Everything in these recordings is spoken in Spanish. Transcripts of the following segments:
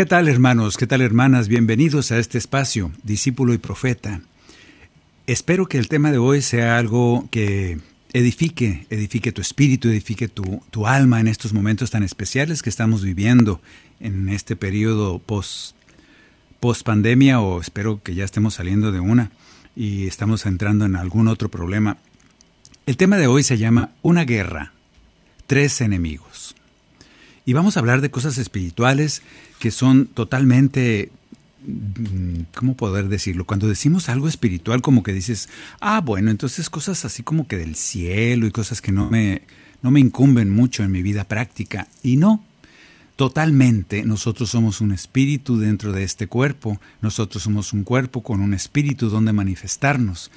¿Qué tal hermanos? ¿Qué tal hermanas? Bienvenidos a este espacio, discípulo y profeta. Espero que el tema de hoy sea algo que edifique, edifique tu espíritu, edifique tu, tu alma en estos momentos tan especiales que estamos viviendo en este periodo post, post pandemia o espero que ya estemos saliendo de una y estamos entrando en algún otro problema. El tema de hoy se llama Una guerra, tres enemigos. Y vamos a hablar de cosas espirituales que son totalmente, mm, ¿cómo poder decirlo? Cuando decimos algo espiritual, como que dices, ah, bueno, entonces cosas así como que del cielo y cosas que no me, no me incumben mucho en mi vida práctica. Y no, totalmente nosotros somos un espíritu dentro de este cuerpo, nosotros somos un cuerpo con un espíritu donde manifestarnos.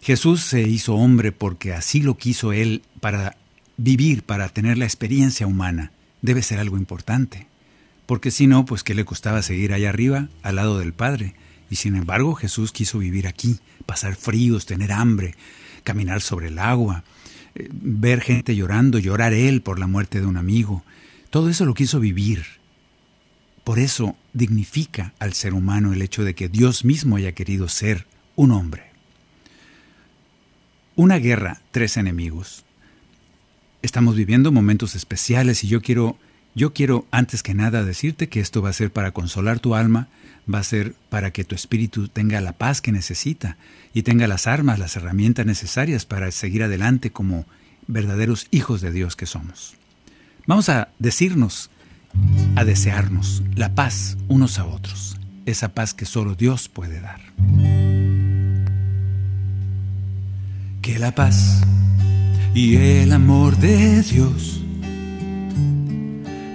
Jesús se hizo hombre porque así lo quiso Él para vivir, para tener la experiencia humana. Debe ser algo importante. Porque si no, pues ¿qué le costaba seguir allá arriba, al lado del Padre? Y sin embargo Jesús quiso vivir aquí, pasar fríos, tener hambre, caminar sobre el agua, eh, ver gente llorando, llorar Él por la muerte de un amigo. Todo eso lo quiso vivir. Por eso dignifica al ser humano el hecho de que Dios mismo haya querido ser un hombre. Una guerra, tres enemigos. Estamos viviendo momentos especiales y yo quiero, yo quiero antes que nada decirte que esto va a ser para consolar tu alma, va a ser para que tu espíritu tenga la paz que necesita y tenga las armas, las herramientas necesarias para seguir adelante como verdaderos hijos de Dios que somos. Vamos a decirnos, a desearnos la paz unos a otros, esa paz que solo Dios puede dar. Que la paz y el amor de Dios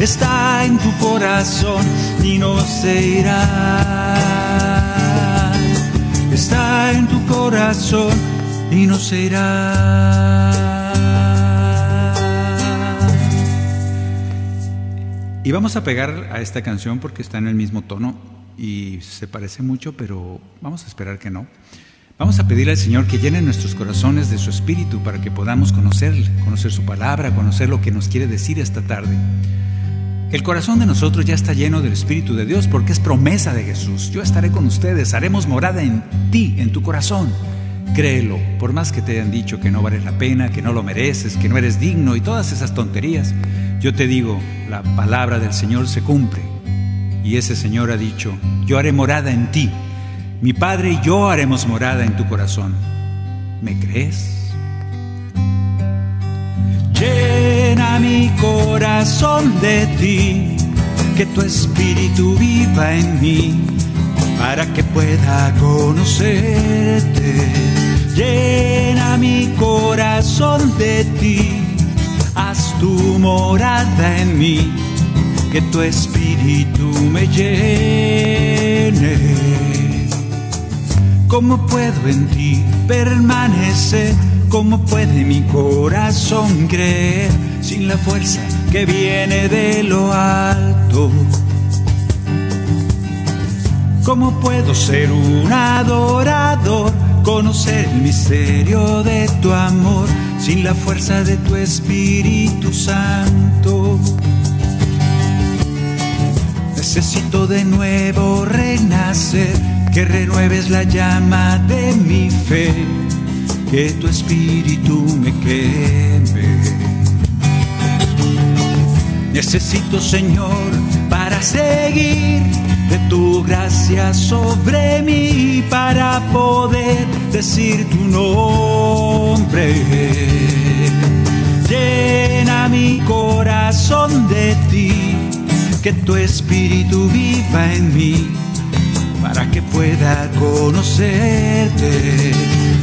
Está en tu corazón y no se irá. Está en tu corazón y no se irá. Y vamos a pegar a esta canción porque está en el mismo tono y se parece mucho, pero vamos a esperar que no. Vamos a pedirle al Señor que llene nuestros corazones de su espíritu para que podamos conocerle, conocer su palabra, conocer lo que nos quiere decir esta tarde. El corazón de nosotros ya está lleno del Espíritu de Dios porque es promesa de Jesús. Yo estaré con ustedes, haremos morada en ti, en tu corazón. Créelo, por más que te hayan dicho que no vales la pena, que no lo mereces, que no eres digno y todas esas tonterías, yo te digo, la palabra del Señor se cumple. Y ese Señor ha dicho, yo haré morada en ti. Mi Padre y yo haremos morada en tu corazón. ¿Me crees? Mi corazón de ti, que tu espíritu viva en mí, para que pueda conocerte. Llena mi corazón de ti, haz tu morada en mí, que tu espíritu me llene. ¿Cómo puedo en ti permanecer? ¿Cómo puede mi corazón creer sin la fuerza que viene de lo alto? ¿Cómo puedo ser un adorador, conocer el misterio de tu amor sin la fuerza de tu Espíritu Santo? Necesito de nuevo renacer, que renueves la llama de mi fe, que tu Espíritu me queme. Necesito, Señor, para seguir de tu gracia sobre mí para poder decir tu nombre. Llena mi corazón de ti, que tu espíritu viva en mí para que pueda conocerte.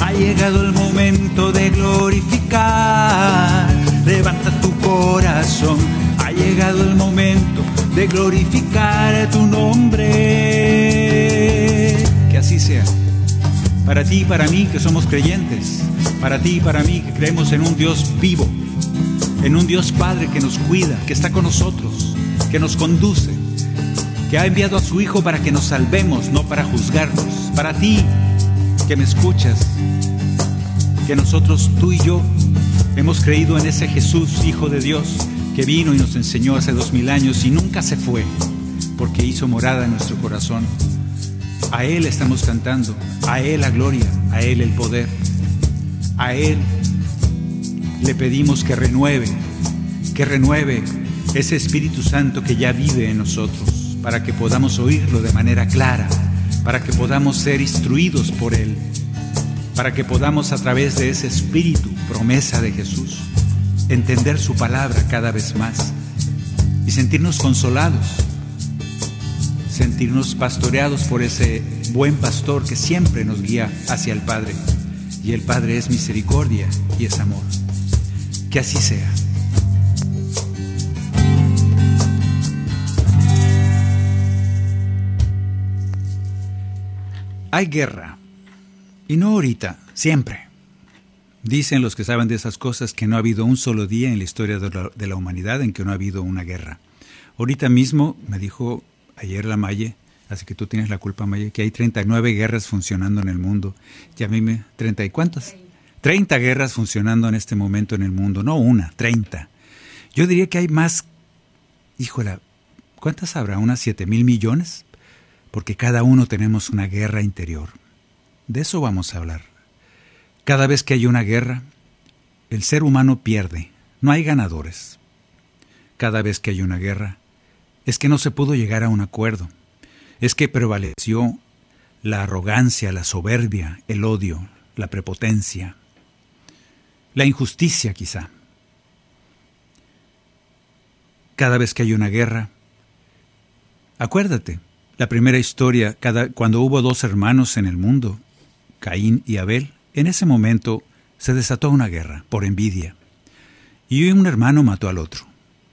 Ha llegado el momento de glorificar. Levanta tu corazón. Ha llegado el momento de glorificar tu nombre. Que así sea. Para ti y para mí que somos creyentes. Para ti y para mí que creemos en un Dios vivo. En un Dios Padre que nos cuida, que está con nosotros, que nos conduce. Que ha enviado a su Hijo para que nos salvemos, no para juzgarnos. Para ti que me escuchas. Que nosotros, tú y yo, hemos creído en ese Jesús, Hijo de Dios que vino y nos enseñó hace dos mil años y nunca se fue, porque hizo morada en nuestro corazón. A Él estamos cantando, a Él la gloria, a Él el poder, a Él le pedimos que renueve, que renueve ese Espíritu Santo que ya vive en nosotros, para que podamos oírlo de manera clara, para que podamos ser instruidos por Él, para que podamos a través de ese Espíritu, promesa de Jesús, entender su palabra cada vez más y sentirnos consolados, sentirnos pastoreados por ese buen pastor que siempre nos guía hacia el Padre. Y el Padre es misericordia y es amor. Que así sea. Hay guerra. Y no ahorita, siempre. Dicen los que saben de esas cosas que no ha habido un solo día en la historia de la, humanidad en que no ha habido una guerra. Ahorita mismo me dijo ayer la Maye, así que tú tienes la culpa Maye, que hay 39 guerras funcionando en el mundo. Y a mí me... ¿30 y cuántas? 30 guerras funcionando en este momento en el mundo, no una, 30. Yo diría que hay más, híjola, ¿cuántas habrá? ¿Unas 7 mil millones? Porque cada uno tenemos una guerra interior. De eso vamos a hablar. Cada vez que hay una guerra, el ser humano pierde, no hay ganadores. Cada vez que hay una guerra, es que no se pudo llegar a un acuerdo, es que prevaleció la arrogancia, la soberbia, el odio, la prepotencia, la injusticia quizá. Cada vez que hay una guerra, acuérdate, la primera historia, cada, cuando hubo dos hermanos en el mundo, Caín y Abel, en ese momento se desató una guerra por envidia, y un hermano mató al otro.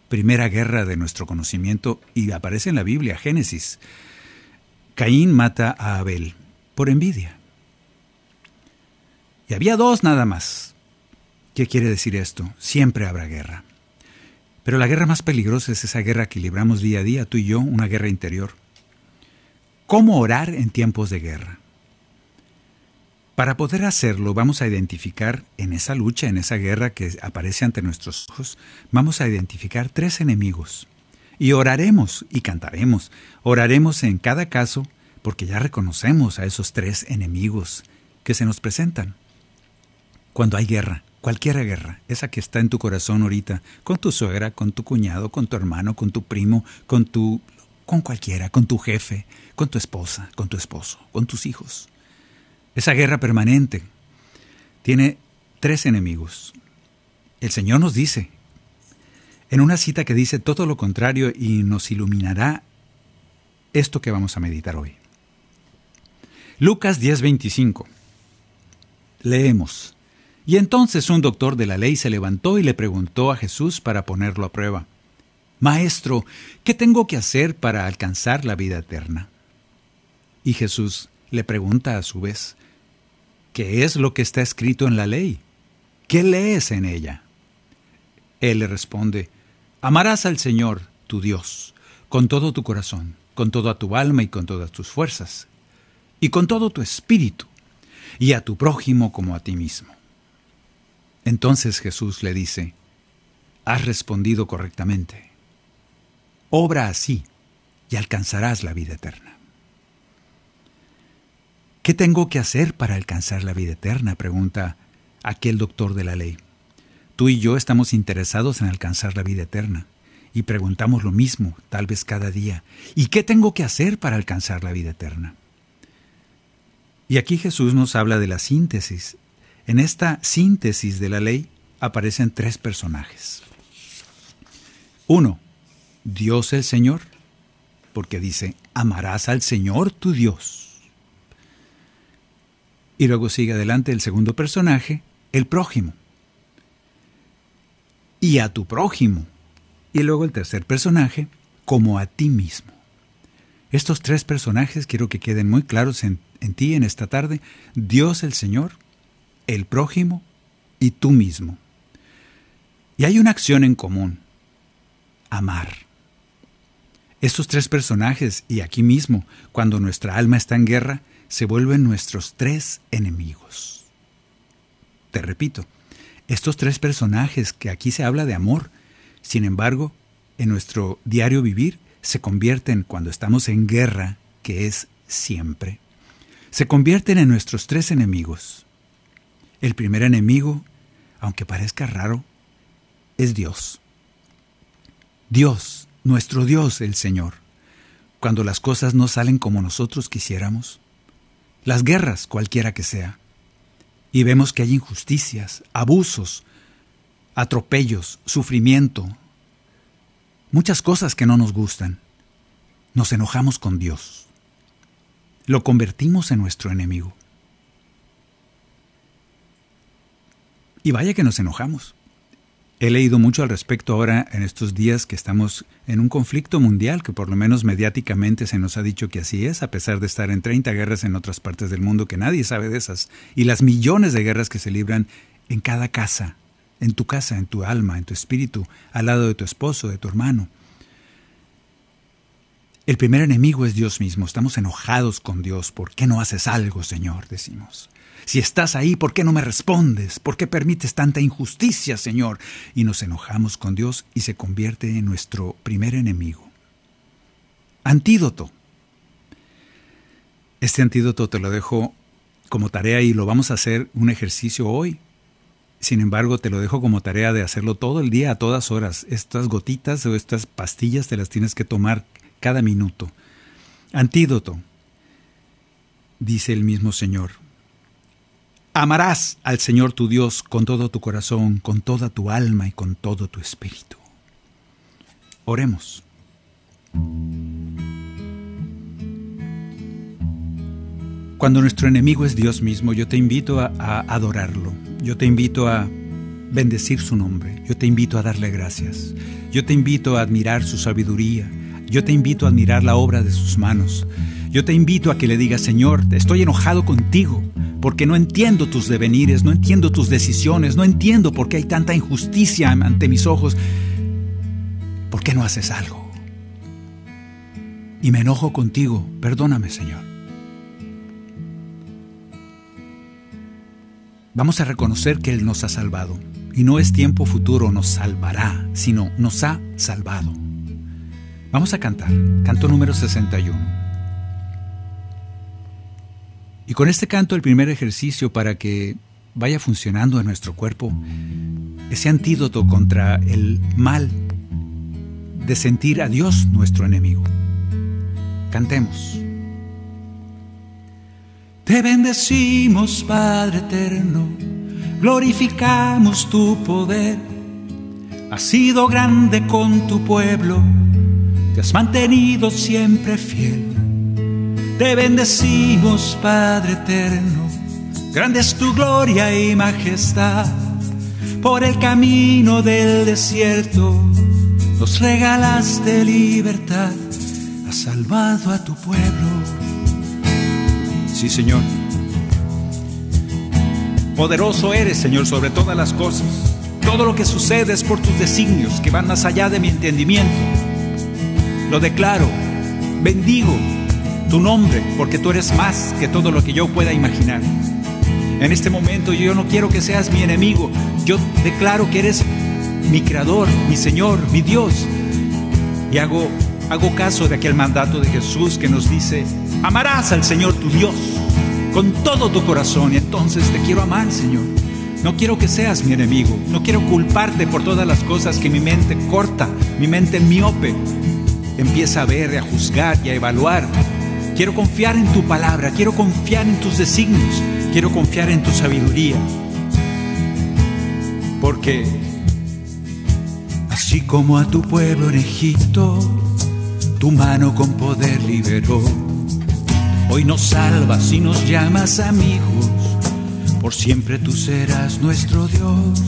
Primera guerra de nuestro conocimiento y aparece en la Biblia, Génesis. Caín mata a Abel por envidia. Y había dos nada más. ¿Qué quiere decir esto? Siempre habrá guerra. Pero la guerra más peligrosa es esa guerra que libramos día a día, tú y yo, una guerra interior. ¿Cómo orar en tiempos de guerra? Para poder hacerlo, vamos a identificar en esa lucha, en esa guerra que aparece ante nuestros ojos, vamos a identificar tres enemigos. Y oraremos y cantaremos. Oraremos en cada caso porque ya reconocemos a esos tres enemigos que se nos presentan. Cuando hay guerra, cualquier guerra, esa que está en tu corazón ahorita, con tu suegra, con tu cuñado, con tu hermano, con tu primo, con tu con cualquiera, con tu jefe, con tu esposa, con tu esposo, con tus hijos. Esa guerra permanente tiene tres enemigos. El Señor nos dice, en una cita que dice todo lo contrario y nos iluminará esto que vamos a meditar hoy. Lucas 10:25. Leemos. Y entonces un doctor de la ley se levantó y le preguntó a Jesús para ponerlo a prueba. Maestro, ¿qué tengo que hacer para alcanzar la vida eterna? Y Jesús le pregunta a su vez, ¿qué es lo que está escrito en la ley? ¿Qué lees en ella? Él le responde, amarás al Señor, tu Dios, con todo tu corazón, con toda tu alma y con todas tus fuerzas, y con todo tu espíritu, y a tu prójimo como a ti mismo. Entonces Jesús le dice, has respondido correctamente. Obra así y alcanzarás la vida eterna. ¿Qué tengo que hacer para alcanzar la vida eterna? pregunta aquel doctor de la ley. Tú y yo estamos interesados en alcanzar la vida eterna y preguntamos lo mismo, tal vez cada día. ¿Y qué tengo que hacer para alcanzar la vida eterna? Y aquí Jesús nos habla de la síntesis. En esta síntesis de la ley aparecen tres personajes. Uno, Dios el Señor, porque dice, amarás al Señor tu Dios. Y luego sigue adelante el segundo personaje, el prójimo. Y a tu prójimo. Y luego el tercer personaje, como a ti mismo. Estos tres personajes quiero que queden muy claros en, en ti en esta tarde. Dios el Señor, el prójimo y tú mismo. Y hay una acción en común, amar. Estos tres personajes, y aquí mismo, cuando nuestra alma está en guerra, se vuelven nuestros tres enemigos. Te repito, estos tres personajes que aquí se habla de amor, sin embargo, en nuestro diario vivir se convierten cuando estamos en guerra, que es siempre, se convierten en nuestros tres enemigos. El primer enemigo, aunque parezca raro, es Dios. Dios nuestro Dios el Señor, cuando las cosas no salen como nosotros quisiéramos, las guerras cualquiera que sea, y vemos que hay injusticias, abusos, atropellos, sufrimiento, muchas cosas que no nos gustan, nos enojamos con Dios, lo convertimos en nuestro enemigo. Y vaya que nos enojamos. He leído mucho al respecto ahora en estos días que estamos en un conflicto mundial que por lo menos mediáticamente se nos ha dicho que así es, a pesar de estar en 30 guerras en otras partes del mundo que nadie sabe de esas, y las millones de guerras que se libran en cada casa, en tu casa, en tu alma, en tu espíritu, al lado de tu esposo, de tu hermano. El primer enemigo es Dios mismo. Estamos enojados con Dios. ¿Por qué no haces algo, Señor? Decimos. Si estás ahí, ¿por qué no me respondes? ¿Por qué permites tanta injusticia, Señor? Y nos enojamos con Dios y se convierte en nuestro primer enemigo. Antídoto. Este antídoto te lo dejo como tarea y lo vamos a hacer un ejercicio hoy. Sin embargo, te lo dejo como tarea de hacerlo todo el día, a todas horas. Estas gotitas o estas pastillas te las tienes que tomar cada minuto. Antídoto, dice el mismo Señor. Amarás al Señor tu Dios con todo tu corazón, con toda tu alma y con todo tu espíritu. Oremos. Cuando nuestro enemigo es Dios mismo, yo te invito a, adorarlo, yo te invito a bendecir su nombre, yo te invito a darle gracias, yo te invito a admirar su sabiduría, yo te invito a admirar la obra de sus manos, yo te invito a que le digas, Señor, estoy enojado contigo, porque no entiendo tus devenires, no entiendo tus decisiones, no entiendo por qué hay tanta injusticia ante mis ojos. ¿Por qué no haces algo? Y me enojo contigo, perdóname Señor. Vamos a reconocer que Él nos ha salvado. Y no es tiempo futuro nos salvará, sino nos ha salvado. Vamos a cantar, canto número 61. Y con este canto, el primer ejercicio para que vaya funcionando en nuestro cuerpo, ese antídoto contra el mal de sentir a Dios nuestro enemigo. Cantemos. Te bendecimos, Padre eterno, glorificamos tu poder. Has sido grande con tu pueblo, te has mantenido siempre fiel. Te bendecimos, Padre eterno, grande es tu gloria y majestad. Por el camino del desierto nos regalaste libertad, has salvado a tu pueblo. Sí, Señor. Poderoso eres, Señor, sobre todas las cosas. Todo lo que sucede es por tus designios que van más allá de mi entendimiento. Lo declaro, bendigo tu nombre, porque tú eres más que todo lo que yo pueda imaginar. En este momento yo no quiero que seas mi enemigo, yo declaro que eres mi creador, mi Señor, mi Dios. Y hago, hago caso de aquel mandato de Jesús que nos dice, amarás al Señor tu Dios con todo tu corazón y entonces te quiero amar, Señor. No quiero que seas mi enemigo, no quiero culparte por todas las cosas que mi mente corta, mi mente miope empieza a ver, a juzgar y a evaluar Quiero confiar en tu palabra, quiero confiar en tus designios, quiero confiar en tu sabiduría. Porque así como a tu pueblo en Egipto, tu mano con poder liberó. Hoy nos salvas y nos llamas amigos, por siempre tú serás nuestro Dios.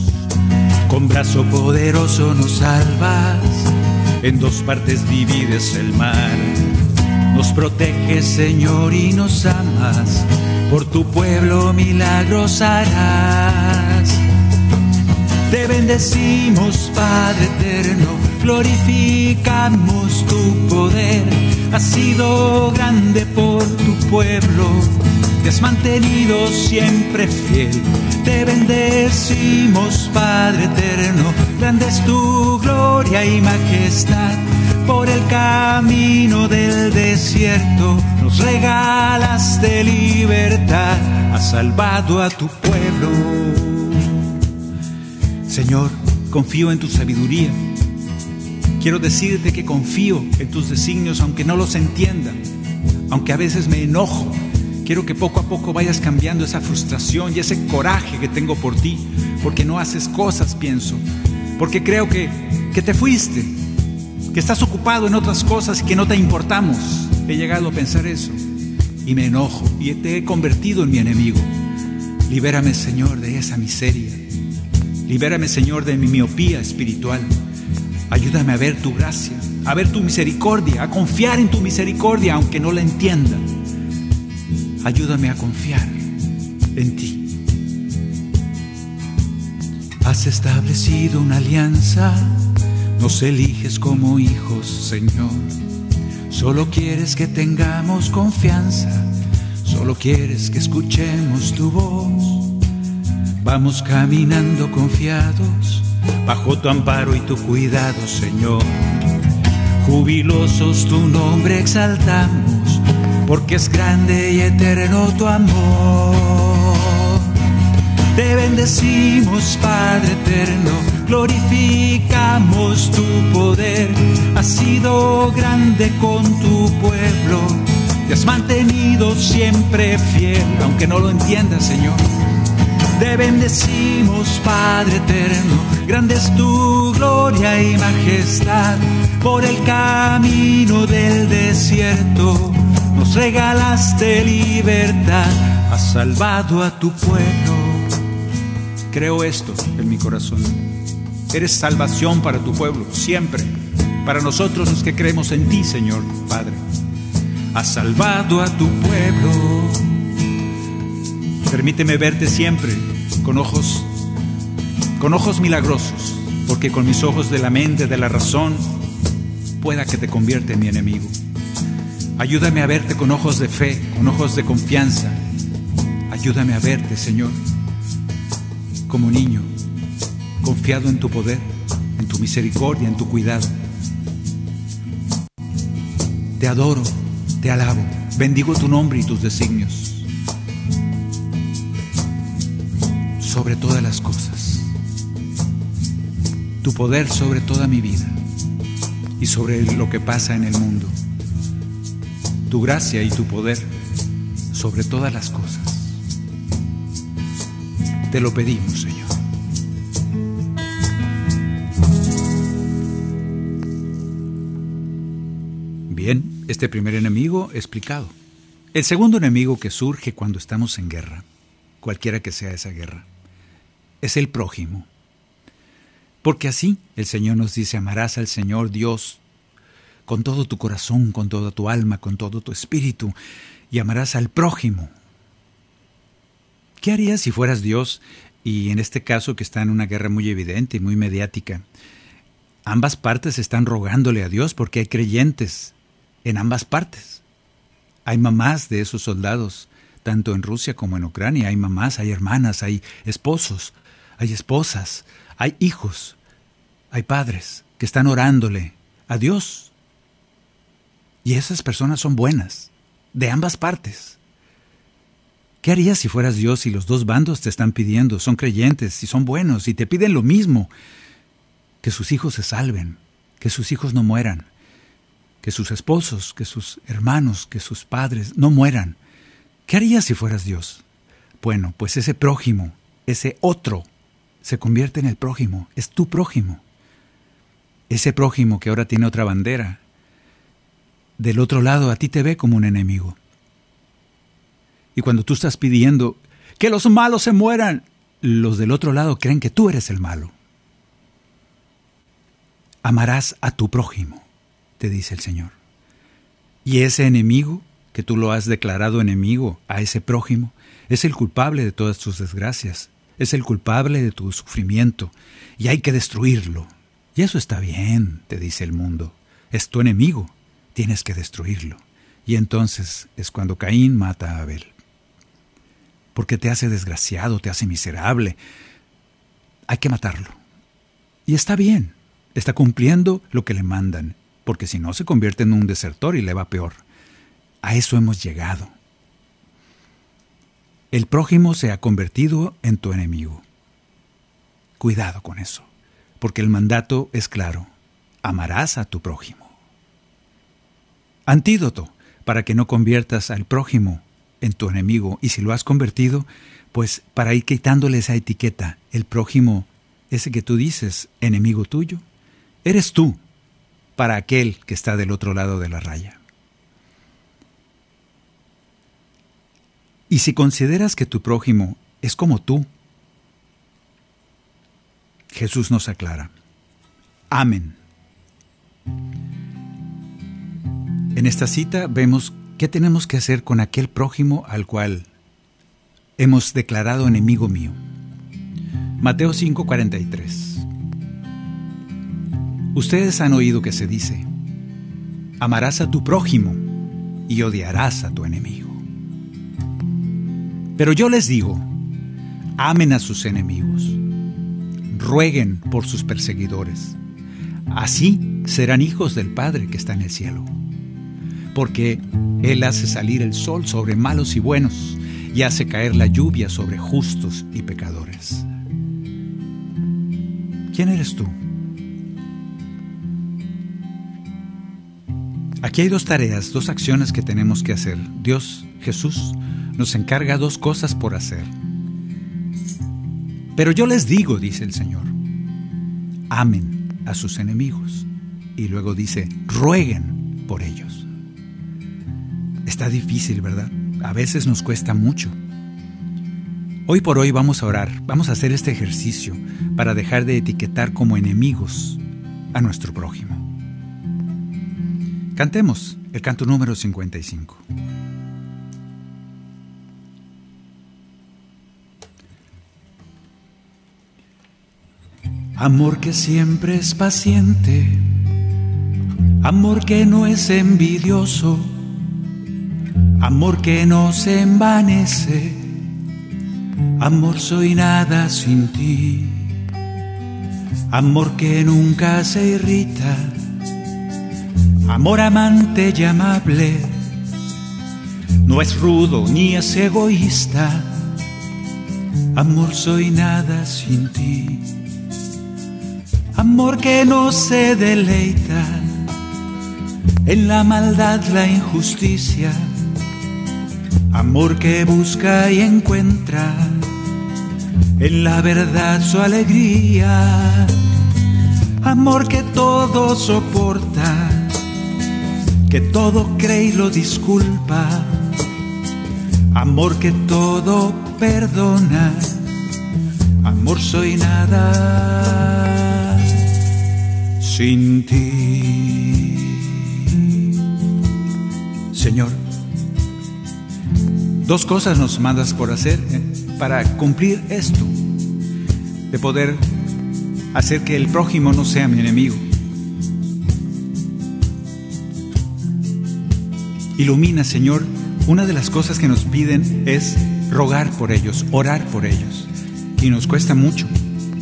Con brazo poderoso nos salvas, en dos partes divides el mar nos proteges, Señor, y nos amas. Por tu pueblo milagros harás. Te bendecimos, Padre eterno, glorificamos tu poder. Has sido grande por tu pueblo, te has mantenido siempre fiel. Te bendecimos, Padre eterno, grande es tu gloria y majestad por el camino del desierto, nos regalaste libertad, has salvado a tu pueblo. Señor, confío en tu sabiduría. Quiero decirte que confío en tus designios aunque no los entienda, aunque a veces me enojo. Quiero que poco a poco vayas cambiando esa frustración y ese coraje que tengo por ti, porque no haces cosas, pienso, porque creo que, que te fuiste, que estás ocupado en otras cosas y que no te importamos. He llegado a pensar eso y me enojo y te he convertido en mi enemigo. Libérame, Señor, de esa miseria. Libérame, Señor, de mi miopía espiritual. Ayúdame a ver tu gracia, a ver tu misericordia, a confiar en tu misericordia aunque no la entienda. Ayúdame a confiar en ti. Has establecido una alianza nos eliges como hijos, Señor. Solo quieres que tengamos confianza, solo quieres que escuchemos tu voz. Vamos caminando confiados, bajo tu amparo y tu cuidado, Señor. Jubilosos tu nombre exaltamos, porque es grande y eterno tu amor. Te bendecimos, Padre eterno, glorificamos tu poder. Has sido grande con tu pueblo, te has mantenido siempre fiel, aunque no lo entiendas, Señor. Te bendecimos, Padre eterno, grande es tu gloria y majestad. Por el camino del desierto nos regalaste libertad, has salvado a tu pueblo Creo esto en mi corazón. Eres salvación para tu pueblo, siempre. Para nosotros los que creemos en ti, Señor Padre. Has salvado a tu pueblo. Permíteme verte siempre con ojos con ojos milagrosos, porque con mis ojos de la mente, de la razón, pueda que te convierta en mi enemigo. Ayúdame a verte con ojos de fe, con ojos de confianza. Ayúdame a verte, Señor, como niño, confiado en tu poder, en tu misericordia, en tu cuidado. Te adoro, te alabo, bendigo tu nombre y tus designios sobre todas las cosas. Tu poder sobre toda mi vida y sobre lo que pasa en el mundo. Tu gracia y tu poder sobre todas las cosas. Te lo pedimos, Señor. Bien, este primer enemigo explicado. El segundo enemigo que surge cuando estamos en guerra, cualquiera que sea esa guerra, es el prójimo. Porque así el Señor nos dice, amarás al Señor Dios con todo tu corazón, con toda tu alma, con todo tu espíritu, y amarás al prójimo. ¿Qué harías si fueras Dios y en este caso que está en una guerra muy evidente y muy mediática? Ambas partes están rogándole a Dios porque hay creyentes en ambas partes. Hay mamás de esos soldados, tanto en Rusia como en Ucrania. Hay mamás, hay hermanas, hay esposos, hay esposas, hay hijos, hay padres que están orándole a Dios y esas personas son buenas, de ambas partes. ¿Qué harías si fueras Dios y los dos bandos te están pidiendo, son creyentes y son buenos y te piden lo mismo? Que sus hijos se salven, que sus hijos no mueran, que sus esposos, que sus hermanos, que sus padres no mueran. ¿Qué harías si fueras Dios? Bueno, pues ese prójimo, ese otro, se convierte en el prójimo, es tu prójimo. Ese prójimo que ahora tiene otra bandera, del otro lado a ti te ve como un enemigo. Y cuando tú estás pidiendo que los malos se mueran, los del otro lado creen que tú eres el malo. Amarás a tu prójimo, te dice el Señor. Y ese enemigo, que tú lo has declarado enemigo a ese prójimo, es el culpable de todas tus desgracias, es el culpable de tu sufrimiento, y hay que destruirlo. Y eso está bien, te dice el mundo, es tu enemigo tienes que destruirlo. Y entonces es cuando Caín mata a Abel. Porque te hace desgraciado, te hace miserable. Hay que matarlo. Y está bien, está cumpliendo lo que le mandan, porque si no se convierte en un desertor y le va peor. A eso hemos llegado. El prójimo se ha convertido en tu enemigo. Cuidado con eso, porque el mandato es claro. Amarás a tu prójimo. Antídoto para que no conviertas al prójimo en tu enemigo y si lo has convertido, pues para ir quitándole esa etiqueta, el prójimo, ese que tú dices, enemigo tuyo, eres tú para aquel que está del otro lado de la raya. Y si consideras que tu prójimo es como tú, Jesús nos aclara, amén. En esta cita vemos qué tenemos que hacer con aquel prójimo al cual hemos declarado enemigo mío. Mateo 5:43 Ustedes han oído que se dice, amarás a tu prójimo y odiarás a tu enemigo. Pero yo les digo, amen a sus enemigos, rueguen por sus perseguidores, así serán hijos del Padre que está en el cielo porque Él hace salir el sol sobre malos y buenos y hace caer la lluvia sobre justos y pecadores. ¿Quién eres tú? Aquí hay dos tareas, dos acciones que tenemos que hacer. Dios, Jesús, nos encarga dos cosas por hacer. Pero yo les digo, dice el Señor, amen a sus enemigos. Y luego dice, rueguen por ellos. Está difícil, ¿verdad? A veces nos cuesta mucho. Hoy por hoy vamos a orar, vamos a hacer este ejercicio para dejar de etiquetar como enemigos a nuestro prójimo. Cantemos el canto número 55. Amor que siempre es paciente, amor que no es envidioso amor que no se envanece, amor soy nada sin ti, amor que nunca se irrita, amor amante y amable, no es rudo ni es egoísta, amor soy nada sin ti, amor que no se deleita. En la maldad la injusticia, amor que busca y encuentra, en la verdad su alegría, amor que todo soporta, que todo cree y lo disculpa, amor que todo perdona, amor soy nada sin ti. Señor, dos cosas nos mandas por hacer ¿eh? para cumplir esto, de poder hacer que el prójimo no sea mi enemigo. Ilumina, Señor, una de las cosas que nos piden es rogar por ellos, orar por ellos. Y nos cuesta mucho.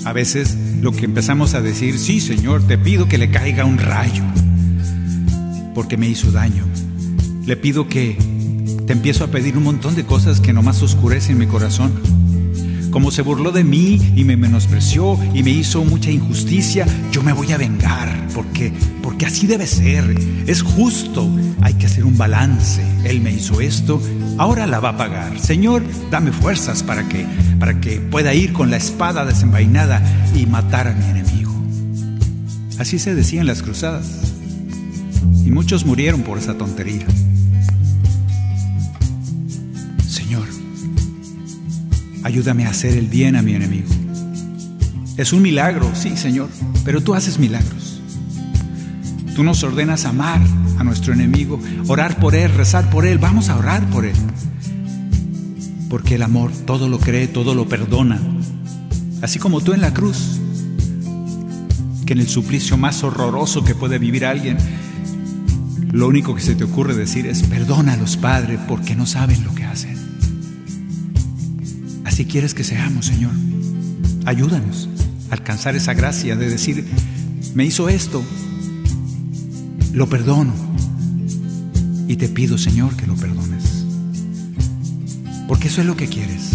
A veces lo que empezamos a decir, sí, Señor, te pido que le caiga un rayo, porque me hizo daño. Le pido que te empiezo a pedir un montón de cosas que nomás oscurecen mi corazón. Como se burló de mí y me menospreció y me hizo mucha injusticia, yo me voy a vengar, porque, porque así debe ser. Es justo, hay que hacer un balance. Él me hizo esto, ahora la va a pagar. Señor, dame fuerzas para que, para que pueda ir con la espada desenvainada y matar a mi enemigo. Así se decía en las cruzadas. Y muchos murieron por esa tontería. Ayúdame a hacer el bien a mi enemigo. Es un milagro, sí, Señor, pero tú haces milagros. Tú nos ordenas amar a nuestro enemigo, orar por él, rezar por él. Vamos a orar por él. Porque el amor todo lo cree, todo lo perdona. Así como tú en la cruz, que en el suplicio más horroroso que puede vivir alguien, lo único que se te ocurre decir es, perdónalos, Padre, porque no saben lo que hacen. Así quieres que seamos, Señor. Ayúdanos a alcanzar esa gracia de decir, me hizo esto, lo perdono. Y te pido, Señor, que lo perdones. Porque eso es lo que quieres.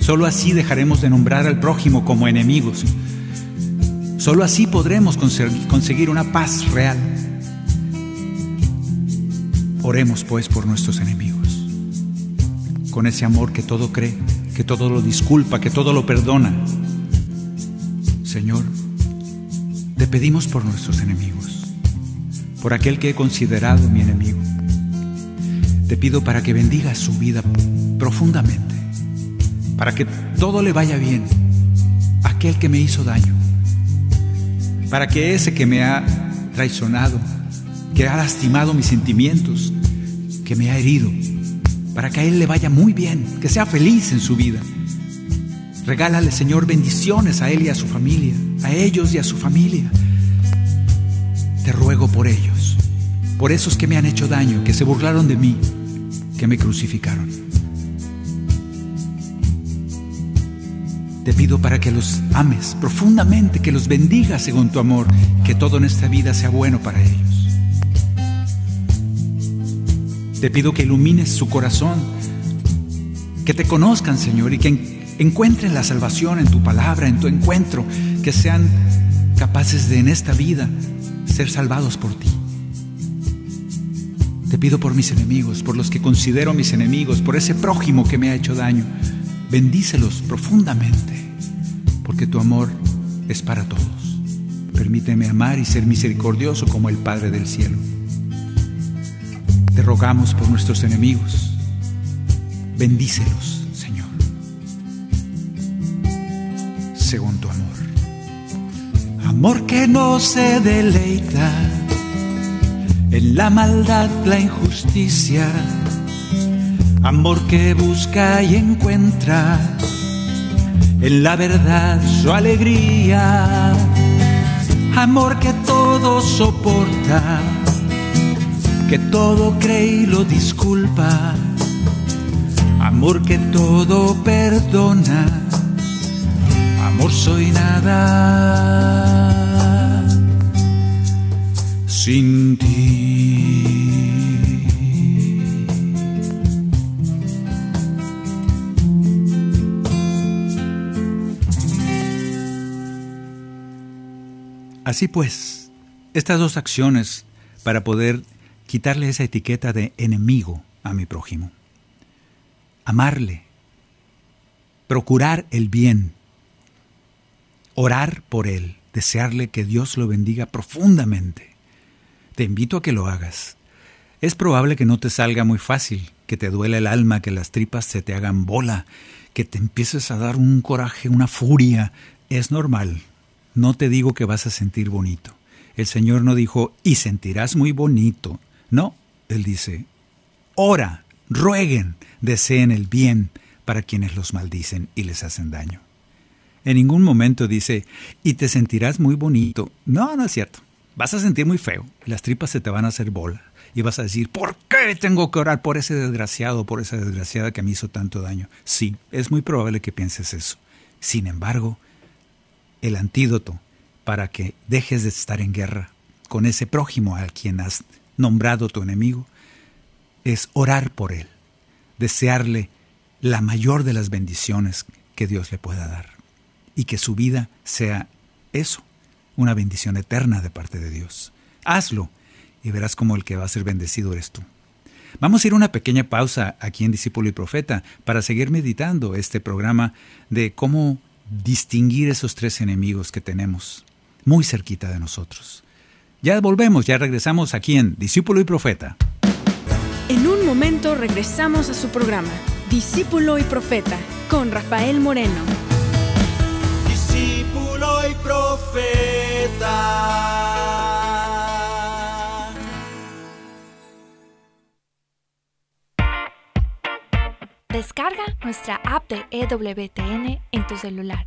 Solo así dejaremos de nombrar al prójimo como enemigos. Solo así podremos conseguir una paz real. Oremos pues por nuestros enemigos, con ese amor que todo cree, que todo lo disculpa, que todo lo perdona. Señor, te pedimos por nuestros enemigos, por aquel que he considerado mi enemigo. Te pido para que bendiga su vida profundamente, para que todo le vaya bien, aquel que me hizo daño, para que ese que me ha traicionado, que ha lastimado mis sentimientos, que me ha herido, para que a Él le vaya muy bien, que sea feliz en su vida. Regálale, Señor, bendiciones a Él y a su familia, a ellos y a su familia. Te ruego por ellos, por esos que me han hecho daño, que se burlaron de mí, que me crucificaron. Te pido para que los ames profundamente, que los bendigas según tu amor, que todo en esta vida sea bueno para ellos. Te pido que ilumines su corazón, que te conozcan, Señor, y que encuentren la salvación en tu palabra, en tu encuentro, que sean capaces de en esta vida ser salvados por ti. Te pido por mis enemigos, por los que considero mis enemigos, por ese prójimo que me ha hecho daño. Bendícelos profundamente, porque tu amor es para todos. Permíteme amar y ser misericordioso como el Padre del cielo. Te rogamos por nuestros enemigos. Bendícelos, Señor, según tu amor. Amor que no se deleita en la maldad, la injusticia. Amor que busca y encuentra en la verdad su alegría. Amor que todo soporta que todo cree y lo disculpa, amor que todo perdona, amor soy nada. Sin ti. Así pues, estas dos acciones para poder quitarle esa etiqueta de enemigo a mi prójimo. Amarle, procurar el bien, orar por él, desearle que Dios lo bendiga profundamente. Te invito a que lo hagas. Es probable que no te salga muy fácil, que te duele el alma, que las tripas se te hagan bola, que te empieces a dar un coraje, una furia. Es normal. No te digo que vas a sentir bonito. El Señor no dijo, y sentirás muy bonito. No, Él dice, ora, rueguen, deseen el bien para quienes los maldicen y les hacen daño. En ningún momento dice, y te sentirás muy bonito. No, no es cierto. Vas a sentir muy feo. Las tripas se te van a hacer bola. Y vas a decir, ¿por qué tengo que orar por ese desgraciado, por esa desgraciada que me hizo tanto daño? Sí, es muy probable que pienses eso. Sin embargo, el antídoto para que dejes de estar en guerra con ese prójimo al quien has nombrado tu enemigo es orar por él, desearle la mayor de las bendiciones que Dios le pueda dar y que su vida sea eso, una bendición eterna de parte de Dios. Hazlo y verás como el que va a ser bendecido eres tú. Vamos a ir a una pequeña pausa aquí en Discípulo y Profeta para seguir meditando este programa de cómo distinguir esos tres enemigos que tenemos muy cerquita de nosotros. Ya volvemos, ya regresamos aquí en Discípulo y Profeta. En un momento regresamos a su programa, Discípulo y Profeta, con Rafael Moreno. Discípulo y Profeta. Descarga nuestra app de EWTN en tu celular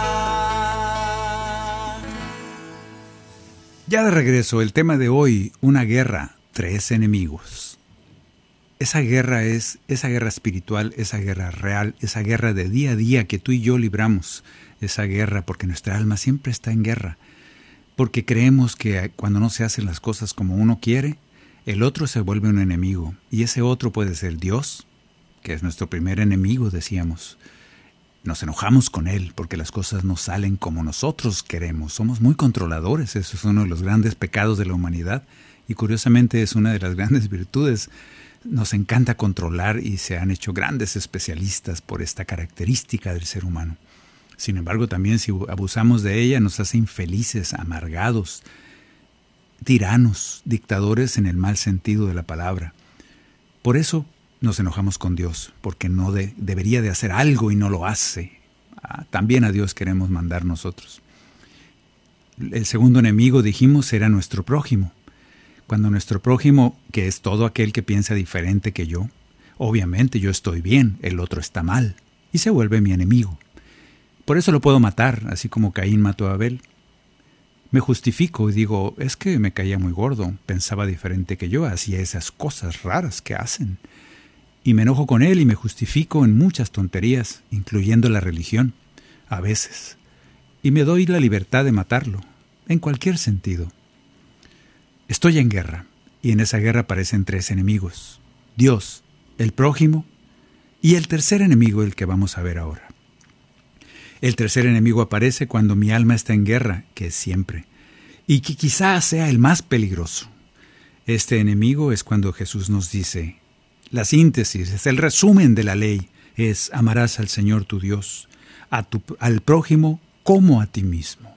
Ya de regreso, el tema de hoy, una guerra, tres enemigos. Esa guerra es esa guerra espiritual, esa guerra real, esa guerra de día a día que tú y yo libramos, esa guerra porque nuestra alma siempre está en guerra, porque creemos que cuando no se hacen las cosas como uno quiere, el otro se vuelve un enemigo, y ese otro puede ser Dios, que es nuestro primer enemigo, decíamos. Nos enojamos con Él porque las cosas no salen como nosotros queremos. Somos muy controladores, eso es uno de los grandes pecados de la humanidad y curiosamente es una de las grandes virtudes. Nos encanta controlar y se han hecho grandes especialistas por esta característica del ser humano. Sin embargo, también si abusamos de ella nos hace infelices, amargados, tiranos, dictadores en el mal sentido de la palabra. Por eso nos enojamos con Dios, porque no de- debería de hacer algo y no lo hace. Ah, también a Dios queremos mandar nosotros. El segundo enemigo, dijimos, era nuestro prójimo. Cuando nuestro prójimo, que es todo aquel que piensa diferente que yo, obviamente yo estoy bien, el otro está mal, y se vuelve mi enemigo. Por eso lo puedo matar, así como Caín mató a Abel. Me justifico y digo, es que me caía muy gordo, pensaba diferente que yo, hacía esas cosas raras que hacen. Y me enojo con él y me justifico en muchas tonterías, incluyendo la religión, a veces. Y me doy la libertad de matarlo, en cualquier sentido. Estoy en guerra, y en esa guerra aparecen tres enemigos. Dios, el prójimo y el tercer enemigo, el que vamos a ver ahora. El tercer enemigo aparece cuando mi alma está en guerra, que es siempre, y que quizás sea el más peligroso. Este enemigo es cuando Jesús nos dice, la síntesis, es el resumen de la ley, es amarás al Señor tu Dios, al prójimo como a ti mismo.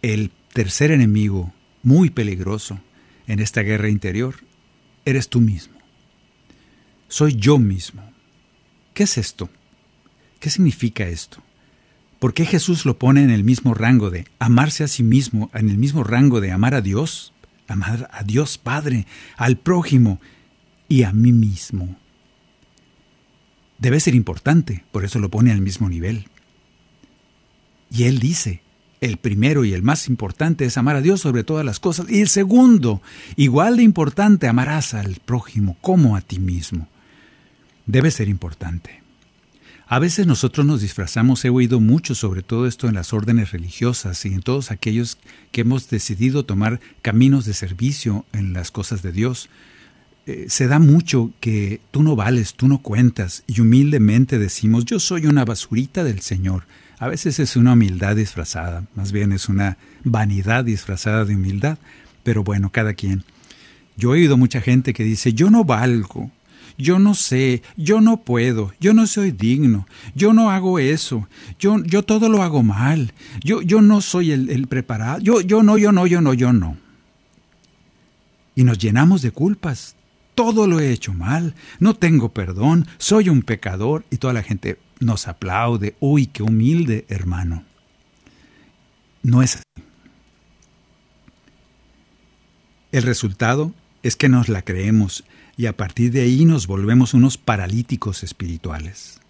El tercer enemigo, muy peligroso en esta guerra interior, eres tú mismo. Soy yo mismo. ¿Qué es esto? ¿Qué significa esto? ¿Por qué Jesús lo pone en el mismo rango de amarse a sí mismo, en el mismo rango de amar a Dios, amar a Dios Padre, al prójimo y a mí mismo? Debe ser importante, por eso lo pone al mismo nivel. Y él dice, el primero y el más importante es amar a Dios sobre todas las cosas. Y el segundo, igual de importante, amarás al prójimo como a ti mismo. Debe ser importante. A veces nosotros nos disfrazamos, he oído mucho sobre todo esto en las órdenes religiosas y en todos aquellos que hemos decidido tomar caminos de servicio en las cosas de Dios. Eh, se da mucho que tú no vales, tú no cuentas y humildemente decimos yo soy una basurita del Señor. A veces es una humildad disfrazada, más bien es una vanidad disfrazada de humildad, pero bueno, cada quien. Yo he oído mucha gente que dice yo no valgo, yo no sé, yo no puedo, yo no soy digno, yo no hago eso, yo, yo todo lo hago mal, yo, yo no soy el, el preparado, yo, yo no, yo no, yo no, yo no. Y nos llenamos de culpas. Todo lo he hecho mal, no tengo perdón, soy un pecador y toda la gente nos aplaude. Uy, qué humilde hermano. No es así. El resultado es que nos la creemos y a partir de ahí nos volvemos unos paralíticos espirituales.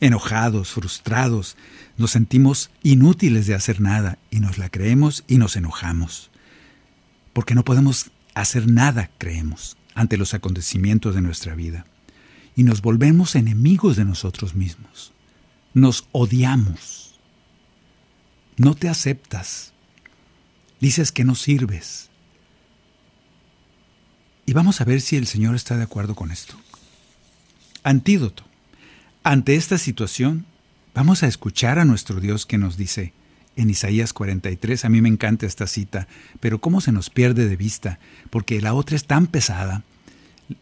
Enojados, frustrados, nos sentimos inútiles de hacer nada y nos la creemos y nos enojamos. Porque no podemos hacer nada, creemos, ante los acontecimientos de nuestra vida. Y nos volvemos enemigos de nosotros mismos. Nos odiamos. No te aceptas. Dices que no sirves. Y vamos a ver si el Señor está de acuerdo con esto. Antídoto. Ante esta situación, vamos a escuchar a nuestro Dios que nos dice en Isaías 43, a mí me encanta esta cita, pero cómo se nos pierde de vista, porque la otra es tan pesada,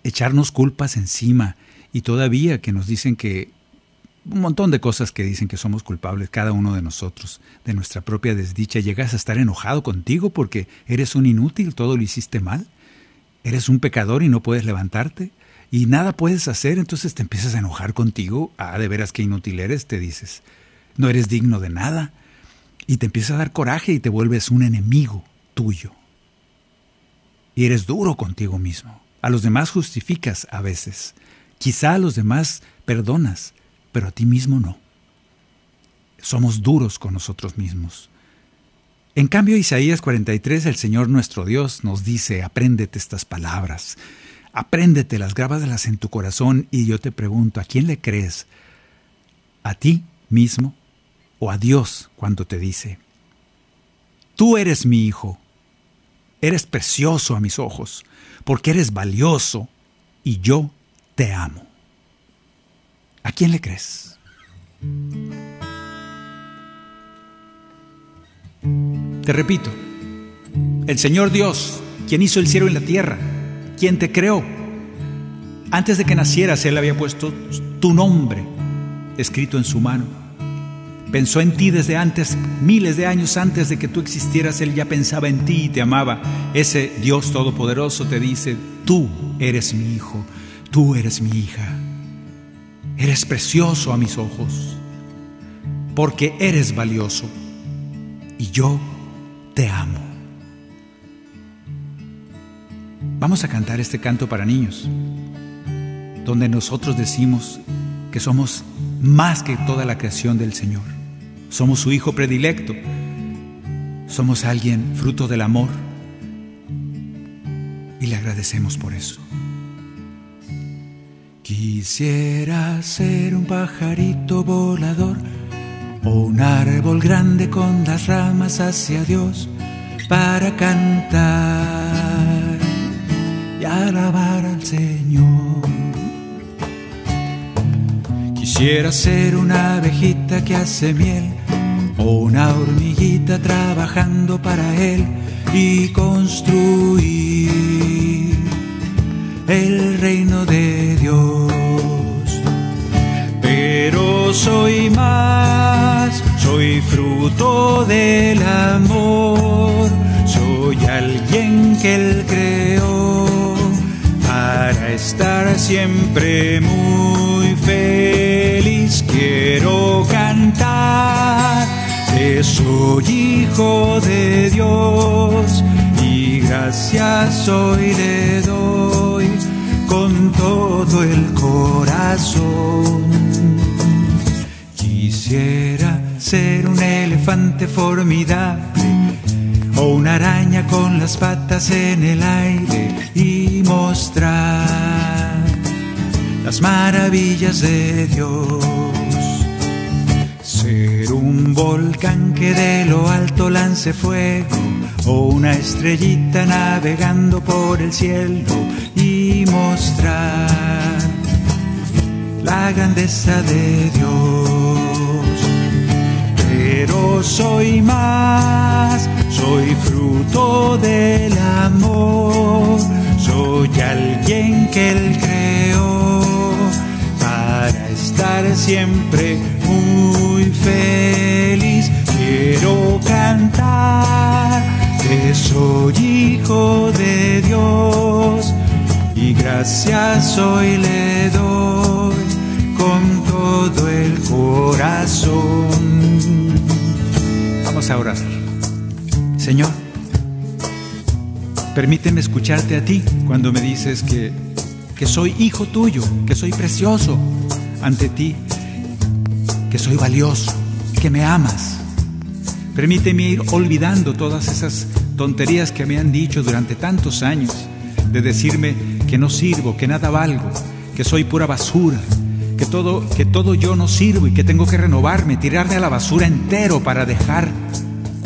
echarnos culpas encima y todavía que nos dicen que un montón de cosas que dicen que somos culpables, cada uno de nosotros, de nuestra propia desdicha, llegas a estar enojado contigo porque eres un inútil, todo lo hiciste mal eres un pecador y no puedes levantarte y nada puedes hacer, entonces te empiezas a enojar contigo, ah, de veras que inútil eres, te dices, no eres digno de nada, y te empieza a dar coraje y te vuelves un enemigo tuyo. Y eres duro contigo mismo. A los demás justificas a veces, quizá a los demás perdonas, pero a ti mismo no. Somos duros con nosotros mismos. En cambio, Isaías 43, el Señor nuestro Dios nos dice, apréndete estas palabras, apréndetelas, grábadelas en tu corazón y yo te pregunto, ¿a quién le crees? ¿A ti mismo o a Dios cuando te dice, tú eres mi hijo, eres precioso a mis ojos, porque eres valioso y yo te amo? ¿A quién le crees? Te repito, el Señor Dios, quien hizo el cielo y la tierra, quien te creó, antes de que nacieras, Él había puesto tu nombre escrito en su mano. Pensó en ti desde antes, miles de años antes de que tú existieras, Él ya pensaba en ti y te amaba. Ese Dios Todopoderoso te dice, tú eres mi hijo, tú eres mi hija, eres precioso a mis ojos, porque eres valioso y yo te amo. Vamos a cantar este canto para niños, donde nosotros decimos que somos más que toda la creación del Señor. Somos su Hijo predilecto. Somos alguien fruto del amor. Y le agradecemos por eso. Quisiera ser un pajarito volador o un árbol grande con las ramas hacia Dios para cantar y alabar al Señor. Quisiera ser una abejita que hace miel o una hormiguita trabajando para Él y construir el reino de Dios. Pero soy más, soy fruto del amor, soy alguien que Él creó para estar siempre muy feliz. Quiero cantar que soy hijo de Dios y gracias hoy le doy con todo el corazón. Quisiera ser un elefante formidable o una araña con las patas en el aire y mostrar las maravillas de Dios. Ser un volcán que de lo alto lance fuego o una estrellita navegando por el cielo y mostrar la grandeza de Dios. Pero soy más, soy fruto del amor, soy alguien que Él creó para estar siempre muy feliz. Quiero cantar que soy hijo de Dios y gracias hoy le doy con todo el corazón. Vamos. Señor, permíteme escucharte a ti cuando me dices que, que soy hijo tuyo, que soy precioso ante ti, que soy valioso, que me amas. Permíteme ir olvidando todas esas tonterías que me han dicho durante tantos años, de decirme que no sirvo, que nada valgo, que soy pura basura, que todo, que todo yo no sirvo y que tengo que renovarme, tirarme a la basura entero para dejar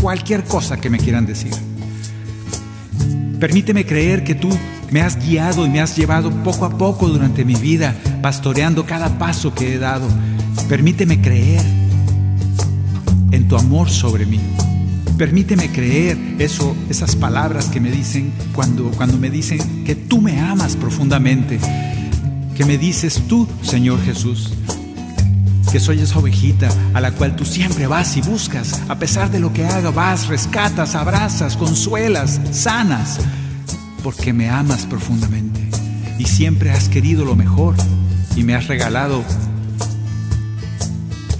cualquier cosa que me quieran decir. Permíteme creer que tú me has guiado y me has llevado poco a poco durante mi vida, pastoreando cada paso que he dado. Permíteme creer en tu amor sobre mí. Permíteme creer eso, esas palabras que me dicen cuando, cuando me dicen que tú me amas profundamente, que me dices tú, Señor Jesús, que soy esa ovejita a la cual tú siempre vas y buscas, a pesar de lo que haga, vas, rescatas, abrazas, consuelas, sanas, porque me amas profundamente y siempre has querido lo mejor y me has regalado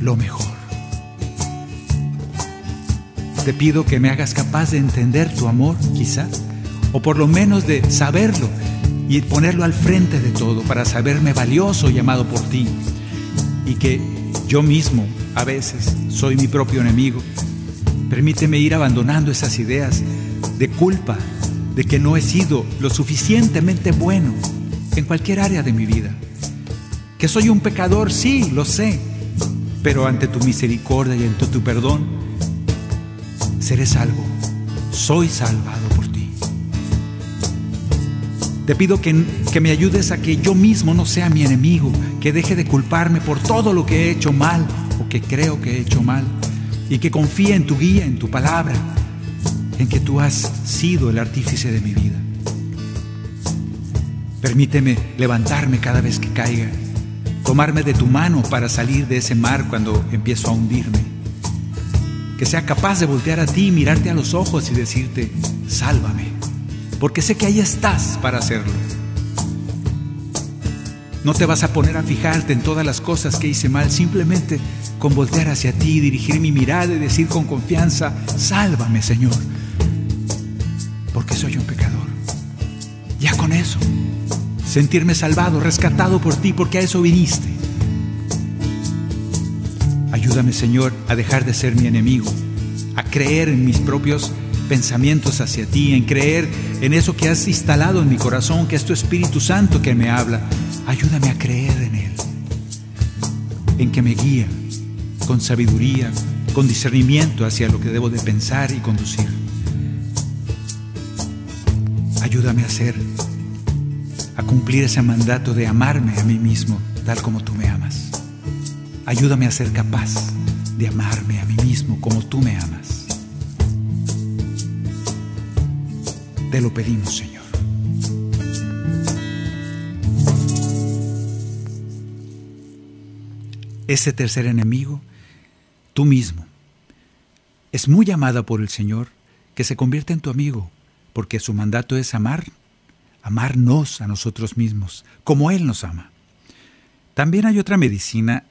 lo mejor. Te pido que me hagas capaz de entender tu amor, quizás, o por lo menos de saberlo y ponerlo al frente de todo para saberme valioso y amado por ti. Y que yo mismo a veces soy mi propio enemigo. Permíteme ir abandonando esas ideas de culpa, de que no he sido lo suficientemente bueno en cualquier área de mi vida. Que soy un pecador, sí, lo sé, pero ante tu misericordia y ante tu perdón, seré salvo, soy salvado. Te pido que, que, me ayudes a que yo mismo no sea mi enemigo, que deje de culparme por todo lo que he hecho mal o que creo que he hecho mal, y que confíe en tu guía, en tu palabra, en que tú has sido el artífice de mi vida. Permíteme levantarme cada vez que caiga, tomarme de tu mano para salir de ese mar cuando empiezo a hundirme que sea capaz de voltear a ti, mirarte a los ojos y decirte, sálvame, porque sé que ahí estás para hacerlo. No te vas a poner a fijarte en todas las cosas que hice mal, simplemente con voltear hacia ti, dirigir mi mirada y decir con confianza, sálvame Señor, porque soy un pecador. Ya con eso, sentirme salvado, rescatado por ti, porque a eso viniste. Ayúdame Señor a dejar de ser mi enemigo, a creer en mis propios pensamientos hacia ti, en creer en eso que has instalado en mi corazón, que es tu Espíritu Santo que me habla. Ayúdame a creer en Él, en que me guía con sabiduría, con discernimiento hacia lo que debo de pensar y conducir. Ayúdame a hacer, a cumplir ese mandato de amarme a mí mismo tal como tú me amas. Ayúdame a ser capaz de amarme a mí mismo como tú me amas. Te lo pedimos, Señor. Ese tercer enemigo, tú mismo, es muy amada por el Señor que se convierte en tu amigo, porque su mandato es amar, amarnos a nosotros mismos, como Él nos ama. También hay otra medicina,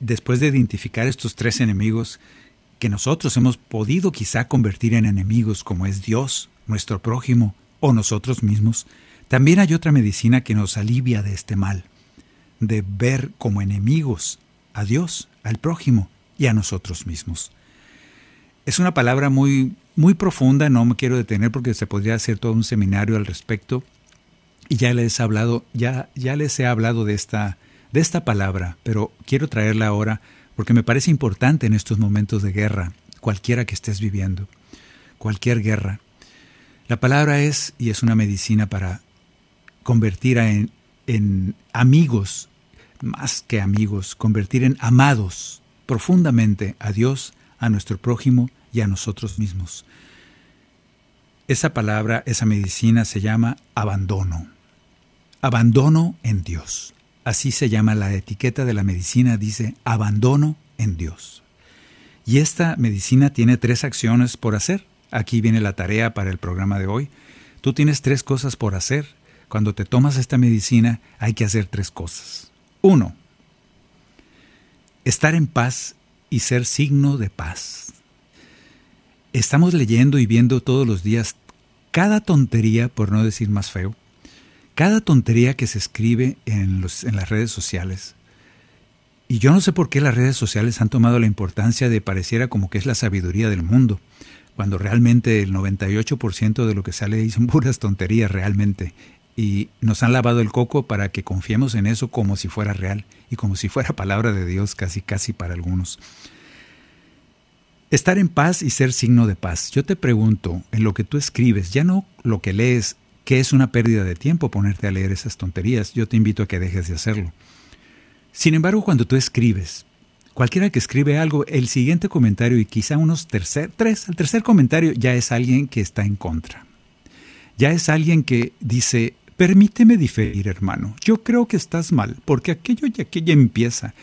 después de identificar estos tres enemigos, que nosotros hemos podido quizá convertir en enemigos, como es Dios, nuestro prójimo o nosotros mismos, también hay otra medicina que nos alivia de este mal, de ver como enemigos a Dios, al prójimo y a nosotros mismos. Es una palabra muy, muy profunda, no me quiero detener porque se podría hacer todo un seminario al respecto. Y ya les he hablado, ya, ya les he hablado de esta, de esta palabra, pero quiero traerla ahora porque me parece importante en estos momentos de guerra, cualquiera que estés viviendo, cualquier guerra. La palabra es, y es una medicina para convertir en, en amigos, más que amigos, convertir en amados profundamente a Dios, a nuestro prójimo y a nosotros mismos. Esa palabra, esa medicina se llama abandono. Abandono en Dios. Así se llama la etiqueta de la medicina, dice abandono en Dios. Y esta medicina tiene tres acciones por hacer. Aquí viene la tarea para el programa de hoy. Tú tienes tres cosas por hacer. Cuando te tomas esta medicina hay que hacer tres cosas. Uno, estar en paz y ser signo de paz. Estamos leyendo y viendo todos los días cada tontería, por no decir más feo, cada tontería que se escribe en, las redes sociales. Y yo no sé por qué las redes sociales han tomado la importancia de pareciera como que es la sabiduría del mundo cuando realmente el 98% de lo que sale son puras tonterías realmente. Y nos han lavado el coco para que confiemos en eso como si fuera real y como si fuera palabra de Dios casi casi para algunos. Estar en paz y ser signo de paz. Yo te pregunto, en lo que tú escribes, ya no lo que lees, que es una pérdida de tiempo ponerte a leer esas tonterías, yo te invito a que dejes de hacerlo. Sin embargo, cuando tú escribes, Cualquiera que escribe algo, el siguiente comentario y quizá unos tercer, tres, el tercer comentario ya es alguien que está en contra. Ya es alguien que dice, permíteme diferir, hermano. Yo creo que estás mal, porque aquello y aquello empieza.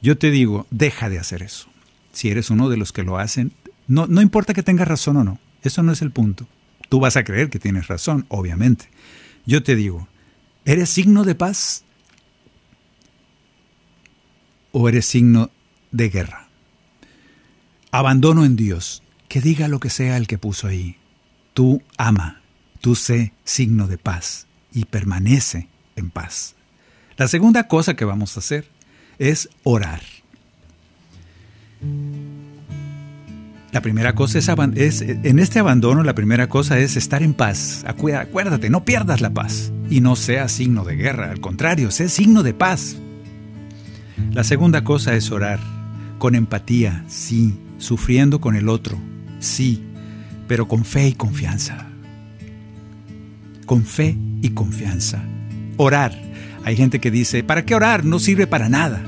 Yo te digo, deja de hacer eso. Si eres uno de los que lo hacen, no, no importa que tengas razón o no, eso no es el punto. Tú vas a creer que tienes razón, obviamente. Yo te digo, ¿eres signo de paz? ¿O eres signo de guerra. Abandono en Dios, que diga lo que sea el que puso ahí. Tú ama, tú sé signo de paz y permanece en paz. La segunda cosa que vamos a hacer es orar. La primera cosa es, es, en este abandono, la primera cosa es estar en paz. Acuérdate, no pierdas la paz y no sea signo de guerra, al contrario, sé signo de paz. La segunda cosa es orar. Con empatía, sí. Sufriendo con el otro, sí. Pero con fe y confianza. Con fe y confianza. Orar. Hay gente que dice, ¿para qué orar? No sirve para nada.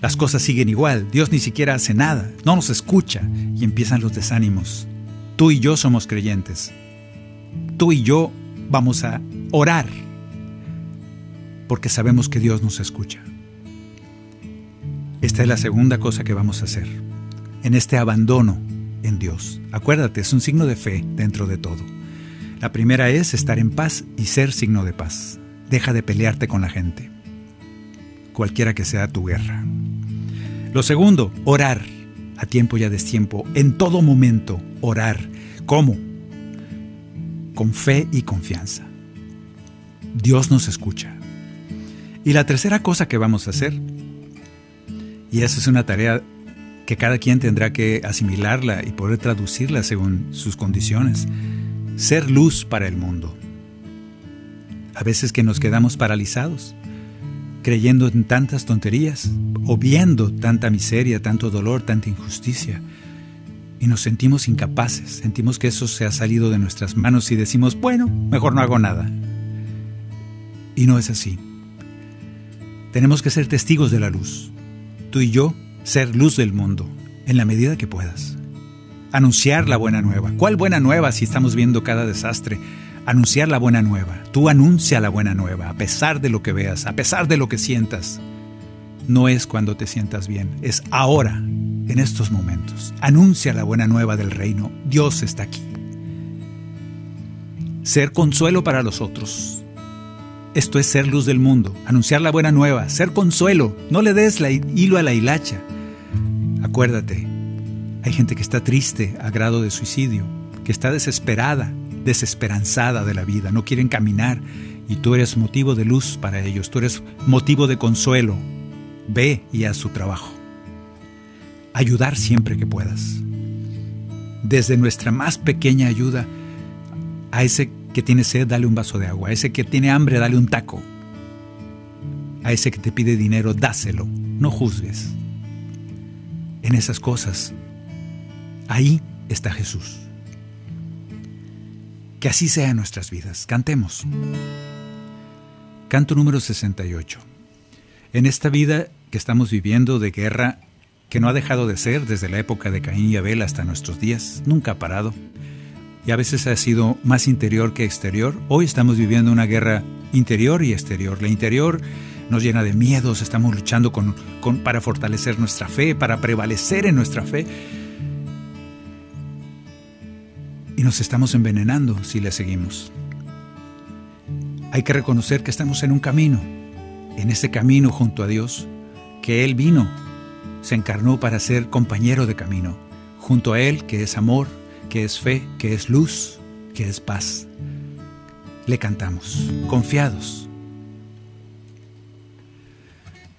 Las cosas siguen igual, Dios ni siquiera hace nada, no nos escucha y empiezan los desánimos. Tú y yo somos creyentes. Tú y yo vamos a orar porque sabemos que Dios nos escucha. Esta es la segunda cosa que vamos a hacer, en este abandono en Dios. Acuérdate, es un signo de fe dentro de todo. La primera es estar en paz y ser signo de paz. Deja de pelearte con la gente, cualquiera que sea tu guerra. Lo segundo, orar, a tiempo y a destiempo, en todo momento, orar. ¿Cómo? Con fe y confianza. Dios nos escucha. Y la tercera cosa que vamos a hacer, y esa es una tarea que cada quien tendrá que asimilarla y poder traducirla según sus condiciones, ser luz para el mundo. A veces que nos quedamos paralizados, creyendo en tantas tonterías o viendo tanta miseria, tanto dolor, tanta injusticia. Y nos sentimos incapaces, sentimos que eso se ha salido de nuestras manos y decimos, bueno, mejor no hago nada. Y no es así. Tenemos que ser testigos de la luz. Tú y yo, ser luz del mundo, en la medida que puedas. Anunciar la buena nueva. ¿Cuál buena nueva si estamos viendo cada desastre? anunciar la buena nueva. Tú anuncia la buena nueva, a pesar de lo que veas, a pesar de lo que sientas. No es cuando te sientas bien, es ahora, en estos momentos. Anuncia la buena nueva del reino. Dios está aquí. Ser consuelo para los otros. Esto es ser luz del mundo, anunciar la buena nueva, ser consuelo. No le des la hilo a la hilacha. Acuérdate, hay gente que está triste a grado de suicidio, que está desesperada, desesperanzada de la vida, no quieren caminar y tú eres motivo de luz para ellos, tú eres motivo de consuelo. Ve y haz su trabajo. Ayudar siempre que puedas. Desde nuestra más pequeña ayuda, a ese que tiene sed, dale un vaso de agua, a ese que tiene hambre, dale un taco. A ese que te pide dinero, dáselo, no juzgues. En esas cosas, ahí está Jesús. Que así sea en nuestras vidas. Cantemos. Canto número 68. En esta vida que estamos viviendo de guerra, que no ha dejado de ser desde la época de Caín y Abel hasta nuestros días, nunca ha parado, y a veces ha sido más interior que exterior, hoy estamos viviendo una guerra interior y exterior. La interior nos llena de miedos, estamos luchando con, para fortalecer nuestra fe, para prevalecer en nuestra fe, y nos estamos envenenando si le seguimos. Hay que reconocer que estamos en un camino, en ese camino junto a Dios, que Él vino, se encarnó para ser compañero de camino, junto a Él que es amor, que es fe, que es luz, que es paz. Le cantamos, confiados.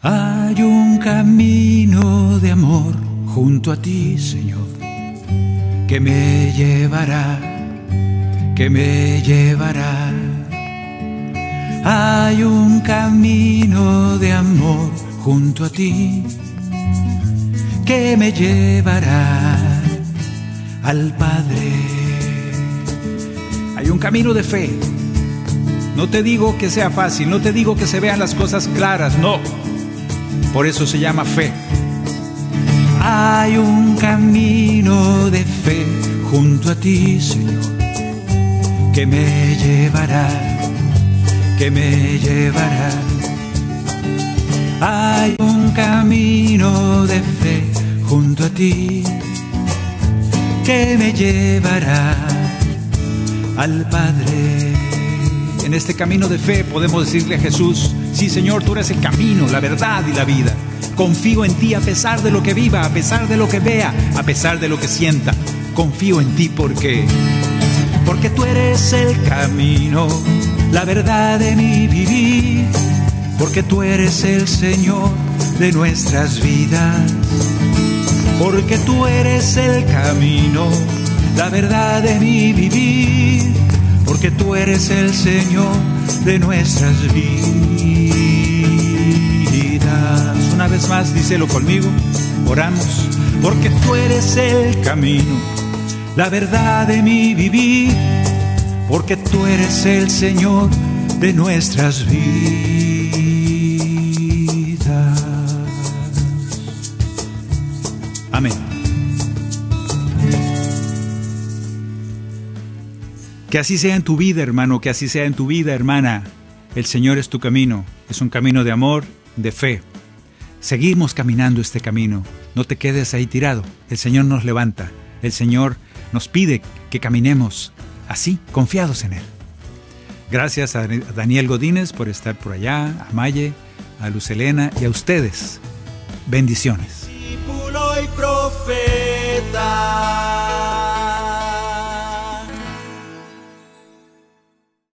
Hay un camino de amor junto a ti, Señor que me llevará, que me llevará. Hay un camino de amor junto a ti que me llevará al Padre. Hay un camino de fe. No te digo que sea fácil, no te digo que se vean las cosas claras, no. Por eso se llama fe hay un camino de fe junto a ti, Señor, que me llevará, que me llevará. Hay un camino de fe junto a ti que me llevará al Padre. En este camino de fe podemos decirle a Jesús, sí Señor, tú eres el camino, la verdad y la vida. Confío en ti a pesar de lo que viva, a pesar de lo que vea, a pesar de lo que sienta. Confío en ti porque, porque tú eres el camino, la verdad de mi vivir, porque tú eres el Señor de nuestras vidas, porque tú eres el camino, la verdad de mi vivir, porque tú eres el Señor de nuestras vidas una vez más, díselo conmigo, oramos, porque tú eres el camino, la verdad de mi vivir, porque tú eres el Señor de nuestras vidas. Que así sea en tu vida, hermano, que así sea en tu vida, hermana. El Señor es tu camino, es un camino de amor, de fe. Seguimos caminando este camino, no te quedes ahí tirado. El Señor nos levanta, el Señor nos pide que caminemos así, confiados en Él. Gracias a Daniel Godínez por estar por allá, a Maye, a Luz Elena y a ustedes. Bendiciones.